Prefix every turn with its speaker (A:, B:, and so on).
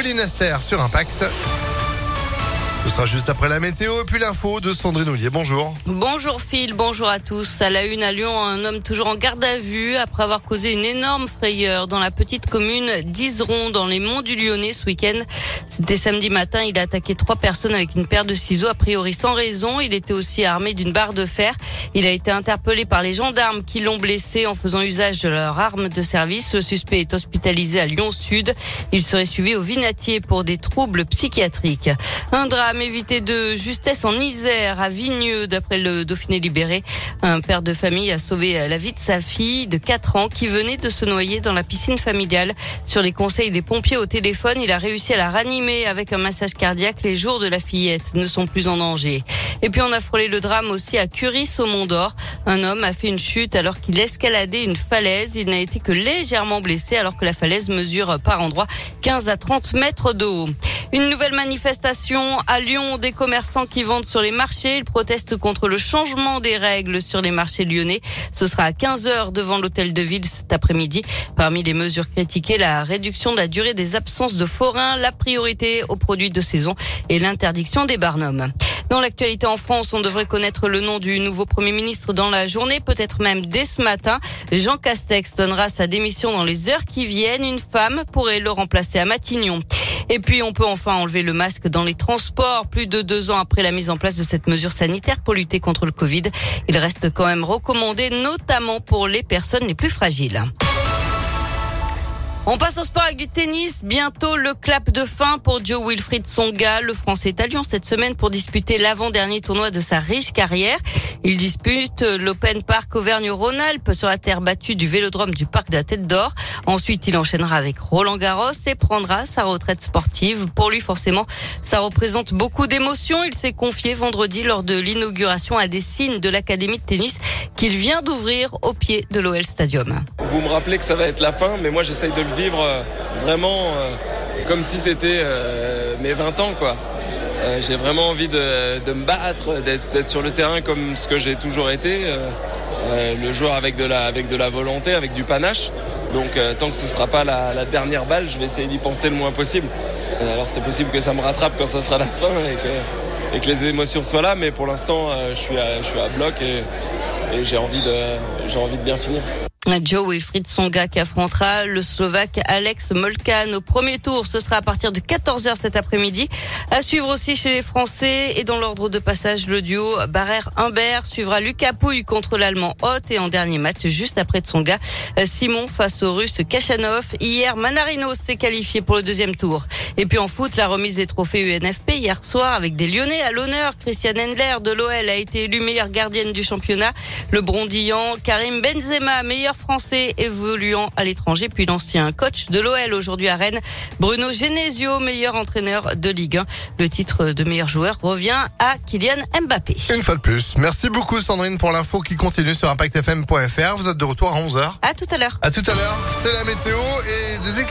A: Pauline sur Impact. Sera juste après la météo et puis l'info de Sandrine Ollier. Bonjour.
B: Bonjour Phil, bonjour à tous. À la une à Lyon, un homme toujours en garde à vue après avoir causé une énorme frayeur dans la petite commune d'Iseron dans les monts du Lyonnais ce week-end. C'était samedi matin, il a attaqué trois personnes avec une paire de ciseaux a priori sans raison. Il était aussi armé d'une barre de fer. Il a été interpellé par les gendarmes qui l'ont blessé en faisant usage de leur arme de service. Le suspect est hospitalisé à Lyon Sud. Il serait suivi au Vinatier pour des troubles psychiatriques. Un drame évité de justesse en Isère, à Vigneux, d'après le Dauphiné libéré. Un père de famille a sauvé la vie de sa fille de 4 ans qui venait de se noyer dans la piscine familiale. Sur les conseils des pompiers au téléphone, il a réussi à la ranimer avec un massage cardiaque. Les jours de la fillette ne sont plus en danger. Et puis on a frôlé le drame aussi à Curis au Mont d'Or. Un homme a fait une chute alors qu'il escaladait une falaise. Il n'a été que légèrement blessé alors que la falaise mesure par endroits 15 à 30 mètres de haut. Une nouvelle manifestation à Lyon des commerçants qui vendent sur les marchés. Ils protestent contre le changement des règles sur les marchés lyonnais. Ce sera à 15 heures devant l'hôtel de ville cet après-midi. Parmi les mesures critiquées, la réduction de la durée des absences de forains, la priorité aux produits de saison et l'interdiction des barnums. Dans l'actualité en France, on devrait connaître le nom du nouveau Premier ministre dans la journée, peut-être même dès ce matin. Jean Castex donnera sa démission dans les heures qui viennent. Une femme pourrait le remplacer à Matignon. Et puis, on peut enfin enlever le masque dans les transports. Plus de deux ans après la mise en place de cette mesure sanitaire pour lutter contre le Covid, il reste quand même recommandé, notamment pour les personnes les plus fragiles. On passe au sport avec du tennis. Bientôt le clap de fin pour Joe Wilfried Songa. Le Français est à Lyon cette semaine pour disputer l'avant-dernier tournoi de sa riche carrière. Il dispute l'Open Park Auvergne-Rhône-Alpes sur la terre battue du Vélodrome du Parc de la Tête d'Or. Ensuite, il enchaînera avec Roland Garros et prendra sa retraite sportive. Pour lui, forcément, ça représente beaucoup d'émotions. Il s'est confié vendredi lors de l'inauguration à des signes de l'Académie de tennis qu'il vient d'ouvrir au pied de l'OL Stadium.
C: Vous me rappelez que ça va être la fin, mais moi j'essaye de le vivre euh, vraiment euh, comme si c'était euh, mes 20 ans j'ai vraiment envie de, me battre, d'être sur le terrain comme ce que j'ai toujours été, le joueur avec de la volonté, avec du panache. Donc tant que ce ne sera pas la, dernière balle, je vais essayer d'y penser le moins possible. Alors c'est possible que ça me rattrape quand ça sera la fin et que, les émotions soient là, mais pour l'instant je, suis à, je suis à bloc et, j'ai envie de bien finir.
B: Joe Wilfried Songa qui affrontera le Slovaque Alex Molkan au premier tour. Ce sera à partir de 14h cet après-midi. À suivre aussi chez les Français et dans l'ordre de passage, le duo Barrère-Humbert suivra Lucas Pouille contre l'Allemand Hot et en dernier match juste après de Songa, Simon face au Russe Kachanov. Hier, Manarino s'est qualifié pour le deuxième tour. Et puis en foot, la remise des trophées UNFP hier soir avec des Lyonnais à l'honneur. Christian Endler de l'OL a été élu meilleure gardienne du championnat. Le Brondillant, Karim Benzema, meilleur français évoluant à l'étranger, puis l'ancien coach de l'OL aujourd'hui à Rennes, Bruno Genesio, meilleur entraîneur de Ligue 1. Le titre de meilleur joueur revient à Kylian Mbappé.
A: Une fois de plus. Merci beaucoup Sandrine pour l'info qui continue sur impactfm.fr. Vous êtes de retour à 11h.
B: À tout à l'heure.
A: À tout à l'heure. C'est la météo et des éclairs.